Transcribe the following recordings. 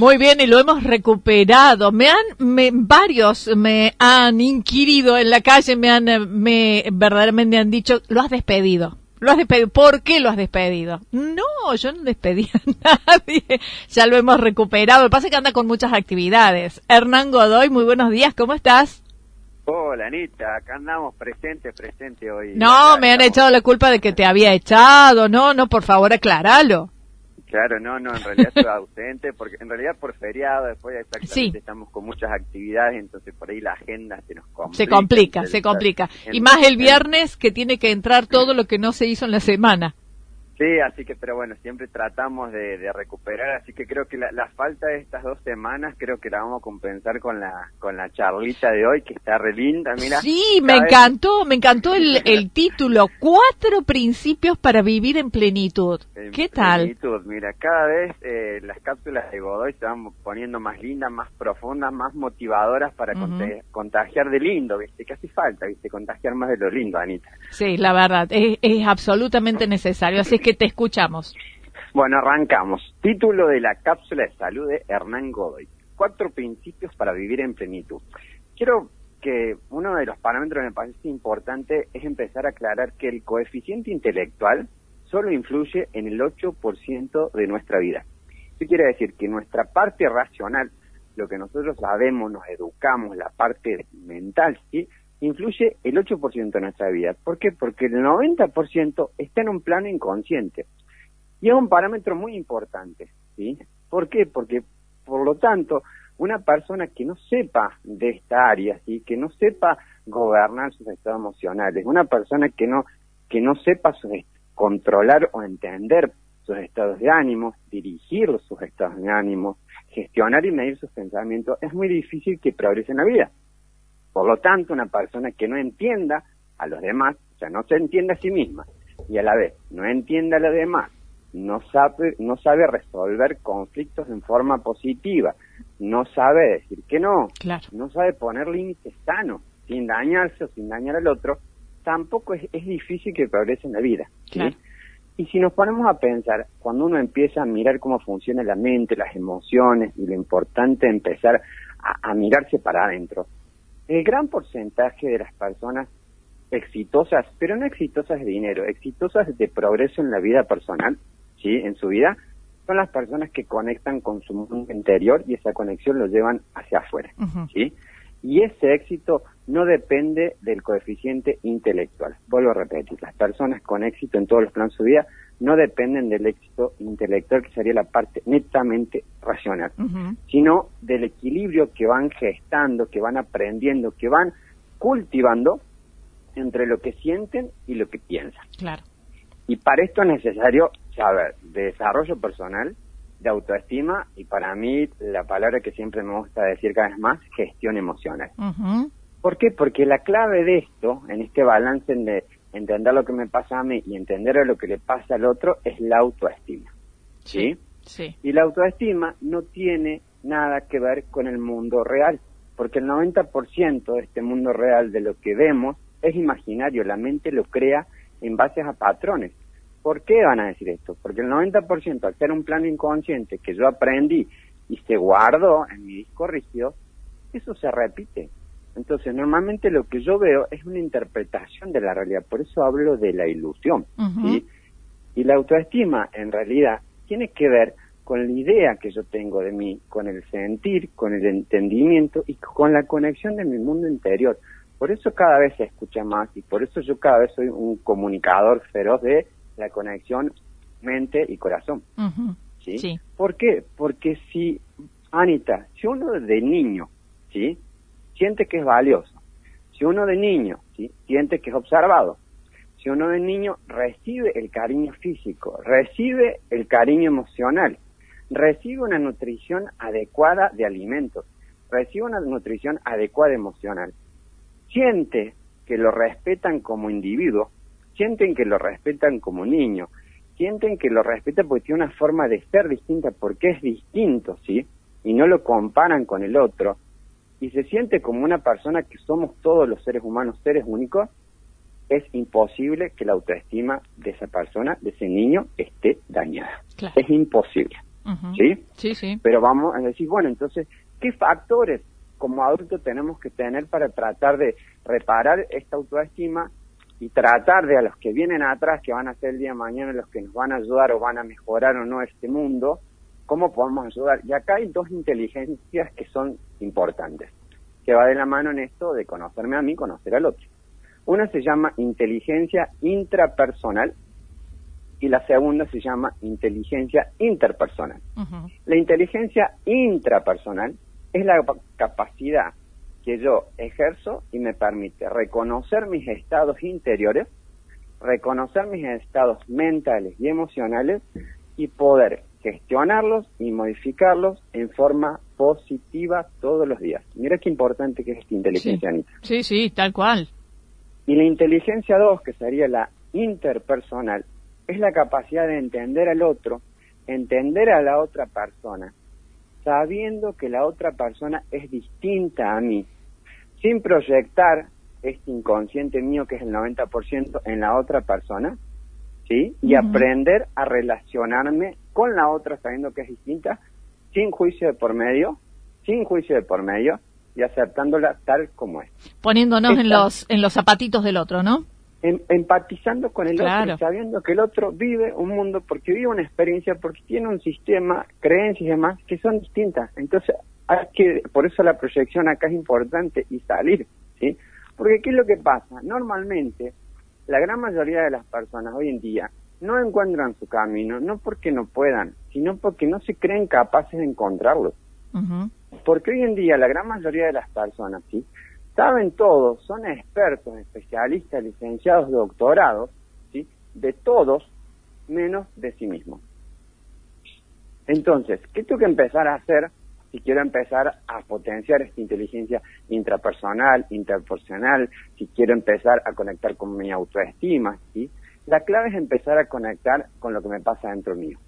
Muy bien, y lo hemos recuperado. Me han, me, varios me han inquirido en la calle, me han, me verdaderamente han dicho, lo has despedido. Lo has despedido. ¿Por qué lo has despedido? No, yo no despedí a nadie. Ya lo hemos recuperado. Lo que pasa es que anda con muchas actividades. Hernán Godoy, muy buenos días. ¿Cómo estás? Hola Anita, acá andamos presente, presente hoy. No, me han echado la culpa de que te había echado. No, no, por favor, aclaralo. Claro, no, no, en realidad estoy ausente, porque en realidad por feriado, después exactamente estamos con muchas actividades, entonces por ahí la agenda se nos complica. Se complica, se complica. Y más el viernes que tiene que entrar todo lo que no se hizo en la semana. Sí, así que, pero bueno, siempre tratamos de, recuperar, así que creo que la, falta de estas dos semanas, creo que la vamos a compensar con la con la charlita de hoy, que está re linda, mira. Sí, me encantó, me encantó el, el título, Cuatro Principios para Vivir en Plenitud. ¿Qué tal? Plenitud, mira, cada vez eh, las cápsulas de Godoy se van poniendo más lindas, más profundas, más motivadoras para contagiar de lindo, ¿viste? Que hace falta, ¿viste? Contagiar más de lo lindo, Anita. Sí, la verdad, es, es absolutamente necesario, así que te escuchamos. Bueno, arrancamos. Título de la cápsula de salud de Hernán Godoy. Cuatro principios para vivir en plenitud. Quiero que uno de los parámetros que me parece importante es empezar a aclarar que el coeficiente intelectual solo influye en el 8% de nuestra vida. Eso quiere decir que nuestra parte racional, lo que nosotros sabemos, nos educamos, la parte mental, ¿sí? Influye el 8% de nuestra vida. ¿Por qué? Porque el 90% está en un plano inconsciente. Y es un parámetro muy importante, ¿sí? ¿Por qué? Porque, por lo tanto, una persona que no sepa de esta área, ¿sí? que no sepa gobernar sus estados emocionales, una persona que no, que no sepa controlar o entender sus estados de ánimo, dirigir sus estados de ánimo, gestionar y medir sus pensamientos, es muy difícil que progrese en la vida. Por lo tanto, una persona que no entienda a los demás, o sea, no se entiende a sí misma y a la vez no entiende a los demás, no sabe, no sabe resolver conflictos en forma positiva, no sabe decir que no, no sabe poner límites sanos, sin dañarse o sin dañar al otro, tampoco es, difícil que progrese en la vida. Y si nos ponemos a pensar, cuando uno empieza a mirar cómo funciona la mente, las emociones y lo importante es empezar a mirarse para adentro, el gran porcentaje de las personas exitosas, pero no exitosas de dinero, exitosas de progreso en la vida personal, ¿sí? En su vida, son las personas que conectan con su mundo interior y esa conexión lo llevan hacia afuera, ¿sí? Y ese éxito no depende del coeficiente intelectual. Vuelvo a repetir, las personas con éxito en todos los planos de su vida no dependen del éxito intelectual, que sería la parte netamente racional, sino del equilibrio que van gestando, que van aprendiendo, que van cultivando entre lo que sienten y lo que piensan. Claro. Y para esto es necesario saber de desarrollo personal, de autoestima y para mí la palabra que siempre me gusta decir cada vez más, gestión emocional. ¿Por qué? Porque la clave de esto, en este balance de entender lo que me pasa a mí y entender lo que le pasa al otro, es la autoestima. ¿Sí? Sí. Y la autoestima no tiene nada que ver con el mundo real, porque el 90% de este mundo real, de lo que vemos, es imaginario, la mente lo crea en base a patrones. ¿Por qué van a decir esto? Porque el 90% al ser un plano inconsciente que yo aprendí y se guardó en mi disco rígido, eso se repite. Entonces, normalmente lo que yo veo es una interpretación de la realidad, por eso hablo de la ilusión. Y la autoestima, en realidad, tiene que ver con la idea que yo tengo de mí, con el sentir, con el entendimiento y con la conexión de mi mundo interior. Por eso cada vez se escucha más y por eso yo cada vez soy un comunicador feroz de la conexión mente y corazón. ¿sí? ¿Por qué? Porque si, Anita, si uno de niño, ¿sí? Siente que es valioso, si uno de niño. Siente que es observado, si uno de niño recibe el cariño físico, recibe el cariño emocional, recibe una nutrición adecuada de alimentos, recibe una nutrición adecuada emocional, siente que lo respetan como individuo, sienten que lo respetan como niño, sienten que lo respetan porque tiene una forma de ser distinta, porque es distinto, ¿sí? Y no lo comparan con el otro, y se siente como una persona que somos todos los seres humanos seres únicos, es imposible que la autoestima de esa persona, de ese niño, esté dañada. Es imposible. ¿sí? Sí, sí. Pero vamos a decir, bueno, entonces, ¿qué factores como adultos tenemos que tener para tratar de reparar esta autoestima y tratar de a los que vienen atrás, que van a ser el día de mañana los que nos van a ayudar o van a mejorar o no este mundo, cómo podemos ayudar? Y acá hay dos inteligencias que son importantes, que va de la mano en esto de conocerme a mí, conocer al otro. Una se llama inteligencia intrapersonal y la segunda se llama inteligencia interpersonal. La inteligencia intrapersonal es la pa- capacidad que yo ejerzo y me permite reconocer mis estados interiores, reconocer mis estados mentales y emocionales y poder gestionarlos y modificarlos en forma positiva todos los días. Mira qué importante que es esta inteligencia, Anita. Sí, sí, tal cual. Y la inteligencia 2, que sería la interpersonal, es la capacidad de entender al otro, entender a la otra persona, sabiendo que la otra persona es distinta a mí, sin proyectar este inconsciente mío, que es el 90%, en la otra persona, ¿sí? Y aprender a relacionarme con la otra sabiendo que es distinta, sin juicio de por medio, sin juicio de por medio, y aceptándola tal como es. Poniéndonos en los, en los zapatitos del otro, ¿no? em- empatizando con el Claro. otro, sabiendo que el otro vive un mundo, porque vive una experiencia, porque tiene un sistema, creencias y demás que son distintas. Entonces, hay que, por eso la proyección acá es importante y salir, ¿sí? Porque ¿qué es lo que pasa? Normalmente, la gran mayoría de las personas hoy en día no encuentran su camino, no porque no puedan, sino porque no se creen capaces de encontrarlo. Porque hoy en día la gran mayoría de las personas, ¿sí? Saben todo, son expertos, especialistas, licenciados, doctorados, ¿sí? De todos, menos de sí mismos. Entonces, ¿qué tengo que empezar a hacer si quiero empezar a potenciar esta inteligencia intrapersonal, interpersonal, si quiero empezar a conectar con mi autoestima, ¿sí? La clave es empezar a conectar con lo que me pasa dentro mío.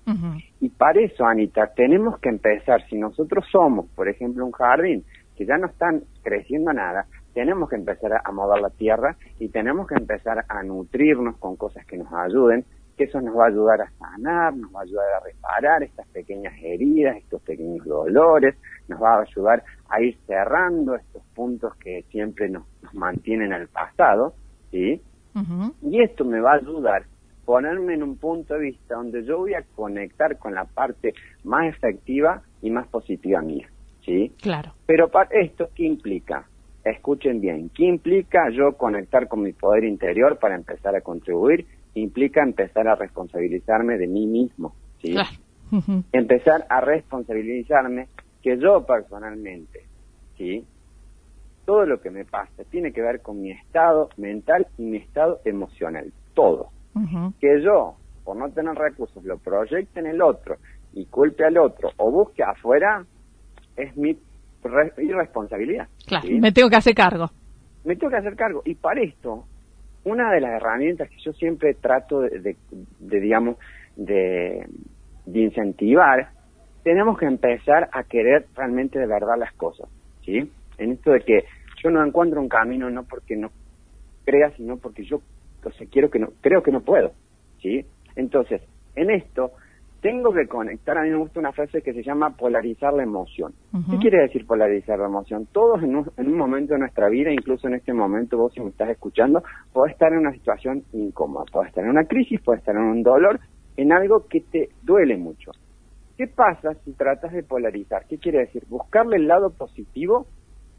Y para eso, Anita, tenemos que empezar, si nosotros somos, por ejemplo, un jardín que ya no están creciendo nada, tenemos que empezar a mover la tierra y tenemos que empezar a nutrirnos con cosas que nos ayuden, que eso nos va a ayudar a sanar, nos va a ayudar a reparar estas pequeñas heridas, estos pequeños dolores, nos va a ayudar a ir cerrando estos puntos que siempre nos, nos mantienen al pasado, ¿sí? Y esto me va a ayudar a ponerme en un punto de vista donde yo voy a conectar con la parte más efectiva y más positiva mía, ¿sí? Claro. Pero para esto, ¿qué implica? Escuchen bien, ¿qué implica yo conectar con mi poder interior para empezar a contribuir? Implica empezar a responsabilizarme de mí mismo, ¿sí? Claro. Empezar a responsabilizarme que yo personalmente, ¿sí? Todo lo que me pasa tiene que ver con mi estado mental y mi estado emocional, todo. Que yo, por no tener recursos, lo proyecte en el otro y culpe al otro o busque afuera, es mi re- irresponsabilidad. Claro. ¿sí? Me tengo que hacer cargo. me tengo que hacer cargo. Y para esto, una de las herramientas que yo siempre trato de, digamos, de, de incentivar, tenemos que empezar a querer realmente de verdad las cosas, ¿sí? En esto de que yo no encuentro un camino no porque no crea, sino porque yo, o sea, quiero que no, creo que no puedo, ¿sí? Entonces, en esto, tengo que conectar, a mí me gusta una frase que se llama polarizar la emoción. ¿Qué quiere decir polarizar la emoción? Todos en un, en un momento de nuestra vida, incluso en este momento, vos si me estás escuchando, podés estar en una situación incómoda, podés estar en una crisis, podés estar en un dolor, en algo que te duele mucho. ¿Qué pasa si tratas de polarizar? ¿Qué quiere decir? Buscarle el lado positivo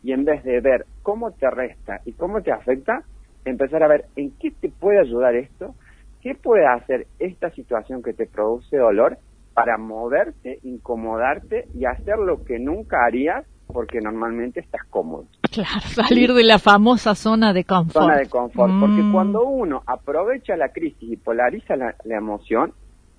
y en vez de ver cómo te resta y cómo te afecta, empezar a ver en qué te puede ayudar esto, qué puede hacer esta situación que te produce dolor para moverte, incomodarte y hacer lo que nunca harías porque normalmente estás cómodo. Claro, salir de la famosa zona de confort. Zona de confort. Porque Mm. cuando uno aprovecha la crisis y polariza la, la emoción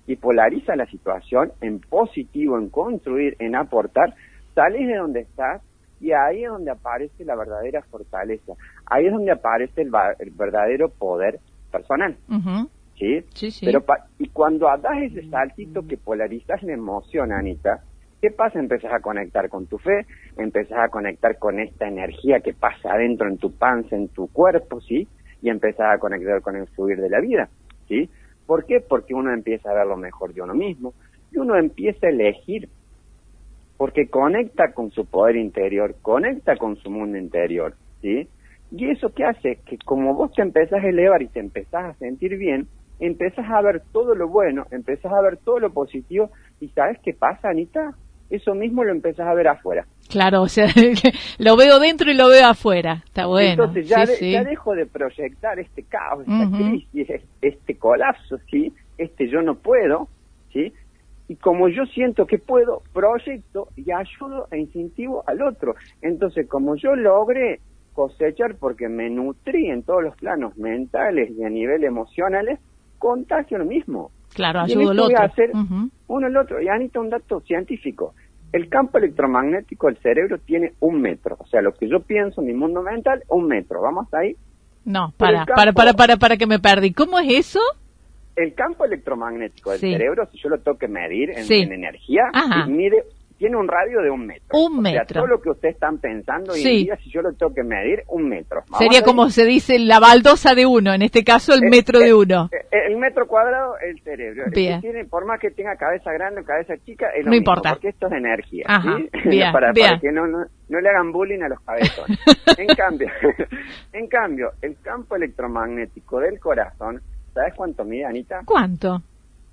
y polariza la situación en positivo, en construir, en aportar, sales de donde estás y ahí es donde aparece la verdadera fortaleza. Ahí es donde aparece el, el verdadero poder personal. Ujú. ¿Sí? Sí, sí. Pero pa- y cuando das ese saltito que polarizas la emoción, Anita, ¿qué pasa? Empezás a conectar con tu fe, empezás a conectar con esta energía que pasa adentro en tu panza, en tu cuerpo, ¿sí? Y empezás a conectar con el fluir de la vida, ¿sí? ¿Por qué? Porque uno empieza a ver lo mejor de uno mismo, y uno empieza a elegir, porque conecta con su poder interior, conecta con su mundo interior, ¿sí? Y eso que hace que como vos te empezás a elevar y te empezás a sentir bien, empezás a ver todo lo bueno, empezás a ver todo lo positivo y ¿sabes qué pasa, Anita? Eso mismo lo empezás a ver afuera. Claro, o sea, lo veo dentro y lo veo afuera. Está bueno. Entonces ya, ya dejo de proyectar este caos, esta crisis, este colapso, ¿sí? Este yo no puedo, ¿sí? Y como yo siento que puedo, proyecto y ayudo e incentivo al otro. Entonces, como yo logré cosechar porque me nutrí en todos los planos mentales y a nivel emocionales, contagio lo mismo. Claro, ayudo al otro. hacer uno al otro. Y Anita, un dato científico. El campo electromagnético del cerebro tiene un metro. O sea, lo que yo pienso, mi mundo mental, un metro. ¿Vamos ahí? No, para, para, para, para, para que me perdí. ¿Cómo es eso? El campo electromagnético del cerebro, si yo lo tengo que medir en, energía, mide tiene un radio de un metro. Un metro. O sea, todo lo que ustedes están pensando hoy en día, si yo lo tengo que medir, un metro. Sería como se dice la baldosa de uno, en este caso el, metro de uno. El, metro cuadrado, el cerebro. Bien. Tiene, por más que tenga cabeza grande o cabeza chica, es lo no mismo, importa. Porque esto es energía. Ajá. ¿sí? Bien, para, bien. que no, no, no, le hagan bullying a los cabezones. en, cambio, en cambio, el campo electromagnético del corazón, ¿sabes cuánto mide, Anita? ¿Cuánto?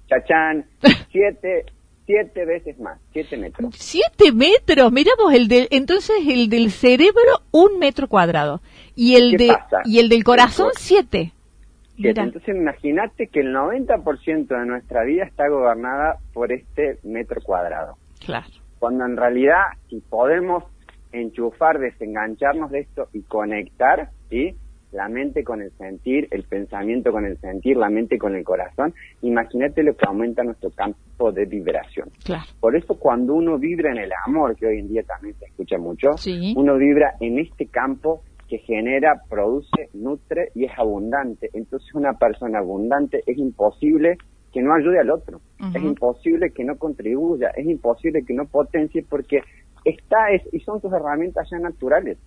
Chachán, siete siete veces más, siete metros. Siete metros, miramos el del, entonces el del cerebro un metro cuadrado y el de y el del corazón siete. Entonces imagínate que el 90% de nuestra vida está gobernada por este metro cuadrado. Claro. Cuando en realidad si podemos enchufar, desengancharnos de esto y conectar, ¿sí? La mente con el sentir, el pensamiento con el sentir, la mente con el corazón, imagínate lo que aumenta nuestro campo de vibración. Claro. Por eso cuando uno vibra en el amor, que hoy en día también se escucha mucho, uno vibra en este campo que genera, produce, nutre y es abundante. Entonces una persona abundante es imposible que no ayude al otro, es imposible que no contribuya, es imposible que no potencie porque está es, y son sus herramientas ya naturales.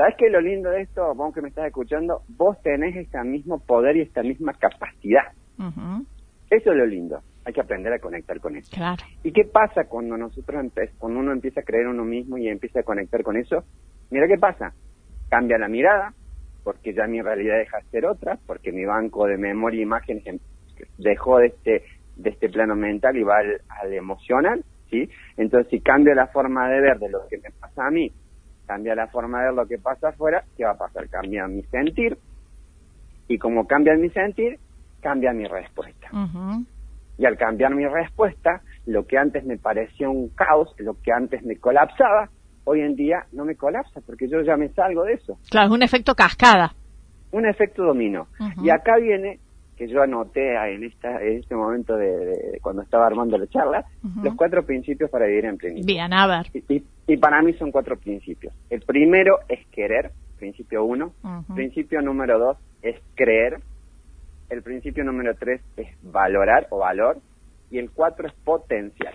¿Sabes qué es lo lindo de esto, vos que me estás escuchando? Vos tenés este mismo poder y esta misma capacidad. Eso es lo lindo. Hay que aprender a conectar con eso. Claro. ¿Y qué pasa cuando nosotros cuando uno empieza a creer en uno mismo y empieza a conectar con eso? Mira qué pasa. Cambia la mirada, porque ya mi realidad deja de ser otra, porque mi banco de memoria e imágenes em, dejó de este de este plano mental y va al, al emocional, ¿sí? Entonces, si cambio la forma de ver de lo que me pasa a mí cambia la forma de ver lo que pasa afuera, ¿qué va a pasar? Cambia mi sentir, y como cambia mi sentir, cambia mi respuesta. Y al cambiar mi respuesta, lo que antes me parecía un caos, lo que antes me colapsaba, hoy en día no me colapsa, porque yo ya me salgo de eso. Claro, es un efecto cascada. Un efecto dominó. Y acá viene que yo anoté en, esta, en este momento de, cuando estaba armando la charla, los cuatro principios para vivir en plenitud. Bien, a ver. Y, para mí son cuatro principios. El primero es querer, principio uno. Principio número dos es creer. El principio número tres es valorar o valor. Y el cuatro es potencial.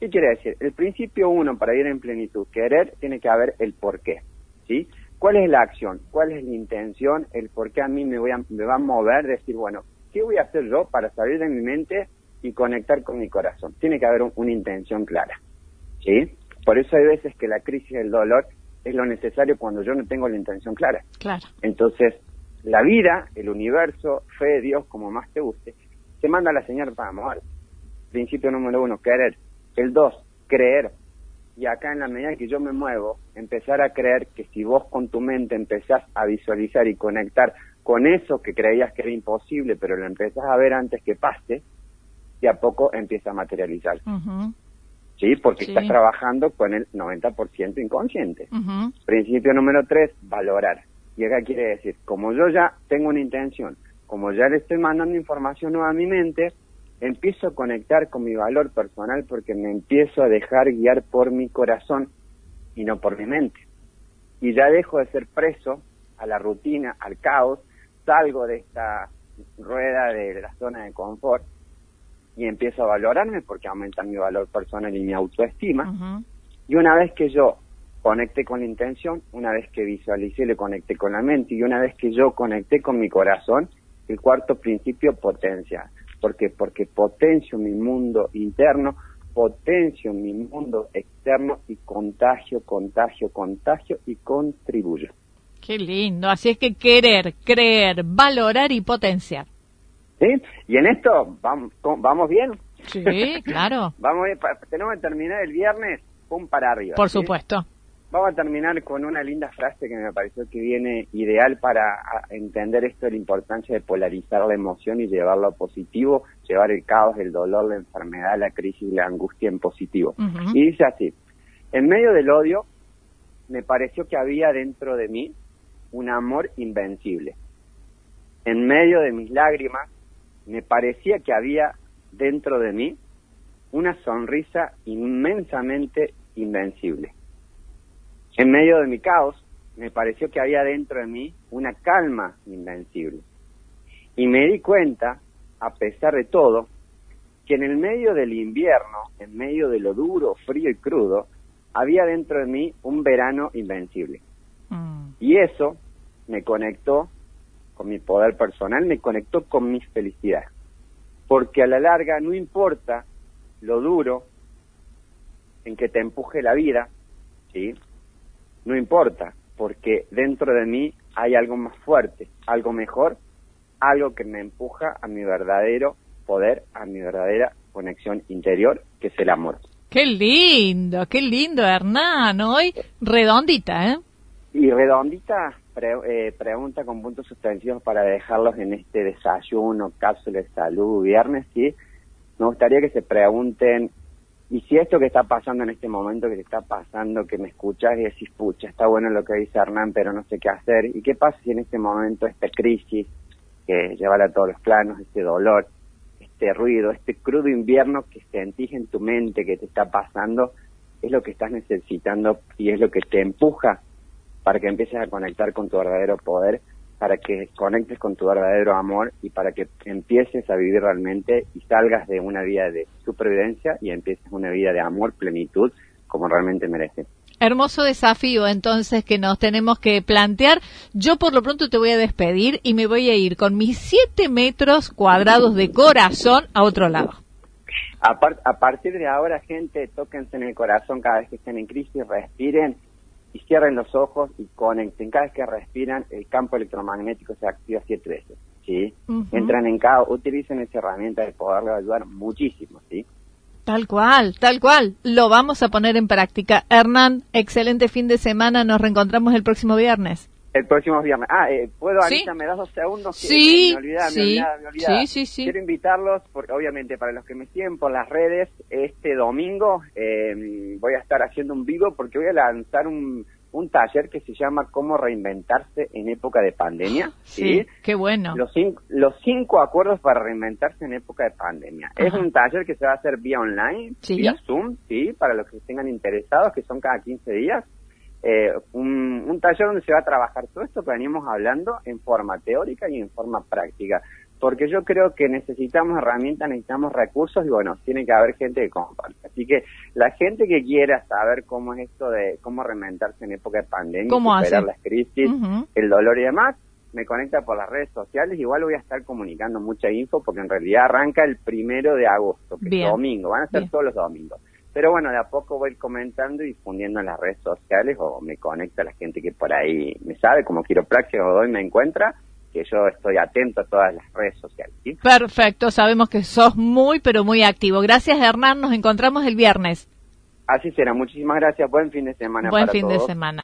¿Qué quiere decir? El principio uno para vivir en plenitud, querer, tiene que haber el por qué. ¿Sí? ¿Cuál es la acción? ¿Cuál es la intención? El por qué a mí me, voy a, me va a mover, decir, bueno, ¿qué voy a hacer yo para salir de mi mente y conectar con mi corazón? Tiene que haber una intención clara. ¿Sí? Por eso hay veces que la crisis del dolor es lo necesario cuando yo no tengo la intención clara. Claro. Entonces, la vida, el universo, fe, Dios, como más te guste, te manda la señal para amar. Principio número uno, querer. El dos, creer y acá en la medida que yo me muevo, empezar a creer que si vos con tu mente empezás a visualizar y conectar con eso que creías que era imposible, pero lo empezás a ver antes que pase, y a poco empieza a materializar. ¿Sí? Porque estás trabajando con el 90% inconsciente. Principio número tres, valorar. Y acá quiere decir, como yo ya tengo una intención, como ya le estoy mandando información nueva a mi mente, empiezo a conectar con mi valor personal porque me empiezo a dejar guiar por mi corazón y no por mi mente. Y ya dejo de ser preso a la rutina, al caos, salgo de esta rueda de la zona de confort y empiezo a valorarme porque aumenta mi valor personal y mi autoestima. Y una vez que yo conecté con la intención, una vez que visualicé, le conecté con la mente y una vez que yo conecté con mi corazón, el cuarto principio, potencia porque porque potencio mi mundo interno, potencio mi mundo externo y contagio, contagio, contagio y contribuyo. Qué lindo. Así es que querer, creer, valorar y potenciar. ¿Sí? Y en esto, ¿vamos, vamos bien? Sí, claro. vamos bien. Tenemos que terminar el viernes, pum para arriba. Por supuesto. Vamos a terminar con una linda frase que me pareció que viene ideal para entender esto de la importancia de polarizar la emoción y llevarlo a positivo, llevar el caos, el dolor, la enfermedad, la crisis, la angustia en positivo. Y dice así, en medio del odio, me pareció que había dentro de mí un amor invencible. En medio de mis lágrimas, me parecía que había dentro de mí una sonrisa inmensamente invencible. En medio de mi caos, me pareció que había dentro de mí una calma invencible. Y me di cuenta, a pesar de todo, que en el medio del invierno, en medio de lo duro, frío y crudo, había dentro de mí un verano invencible. Mm. Y eso me conectó con mi poder personal, me conectó con mi felicidad. Porque a la larga no importa lo duro en que te empuje la vida, ¿sí? No importa, porque dentro de mí hay algo más fuerte, algo mejor, algo que me empuja a mi verdadero poder, a mi verdadera conexión interior, que es el amor. Qué lindo, qué lindo, Hernán. Hoy redondita, ¿eh? Y redondita, eh, pregunta con puntos suspensivos para dejarlos en este desayuno, cápsula de salud, viernes, ¿sí? Me gustaría que se pregunten, ¿y si esto que está pasando en este momento, que te está pasando, que me escuchas y decís, pucha, está bueno lo que dice Hernán, pero no sé qué hacer? ¿Y qué pasa si en este momento esta crisis, que lleva a todos los planos, este dolor, este ruido, este crudo invierno que sentís en tu mente que te está pasando, es lo que estás necesitando y es lo que te empuja para que empieces a conectar con tu verdadero poder, para que conectes con tu verdadero amor y para que empieces a vivir realmente y salgas de una vida de supervivencia y empieces una vida de amor, plenitud, como realmente mereces. Hermoso desafío entonces que nos tenemos que plantear. Yo por lo pronto te voy a despedir y me voy a ir con mis siete metros cuadrados de corazón a otro lado. A, a partir de ahora, gente, tóquense en el corazón cada vez que estén en crisis, respiren y cierren los ojos y conecten. Cada vez que respiran, el campo electromagnético se activa siete veces. ¿sí? Entran en cada, utilicen esa herramienta de poderle ayudar muchísimo. ¿sí? Tal cual, tal cual. Lo vamos a poner en práctica. Hernán, excelente fin de semana. Nos reencontramos el próximo viernes. El próximo viernes. Ah, eh, ¿puedo, Anita? ¿Me das dos segundos? Sí, me olvidaba, sí, me olvidaba, sí, sí, sí. Quiero invitarlos, porque obviamente para los que me siguen por las redes, este domingo eh, voy a estar haciendo un vivo porque voy a lanzar un, un taller que se llama Cómo reinventarse en época de pandemia. Sí, qué bueno. Los cinco, los cinco acuerdos para reinventarse en época de pandemia. Es un taller que se va a hacer vía online, vía Zoom, sí, para los que estén interesados, que son cada 15 días. Eh, un, un taller donde se va a trabajar todo esto que venimos hablando en forma teórica y en forma práctica porque yo creo que necesitamos herramientas, necesitamos recursos y bueno, tiene que haber gente que comparte. Así que la gente que quiera saber cómo es esto de cómo reinventarse en época de pandemia, superar las crisis, el dolor y demás, me conecta por las redes sociales. Igual voy a estar comunicando mucha info porque en realidad arranca el primero de agosto, que es domingo, van a ser todos los domingos. Pero bueno, de a poco voy comentando y difundiendo en las redes sociales o me conecta la gente que por ahí me sabe, como quiropraxia o doy me encuentra que yo estoy atento a todas las redes sociales. Perfecto, sabemos que sos muy, pero muy activo. Gracias, Hernán. Nos encontramos el viernes. Así será. Muchísimas gracias. Buen fin de semana. Buen fin de semana.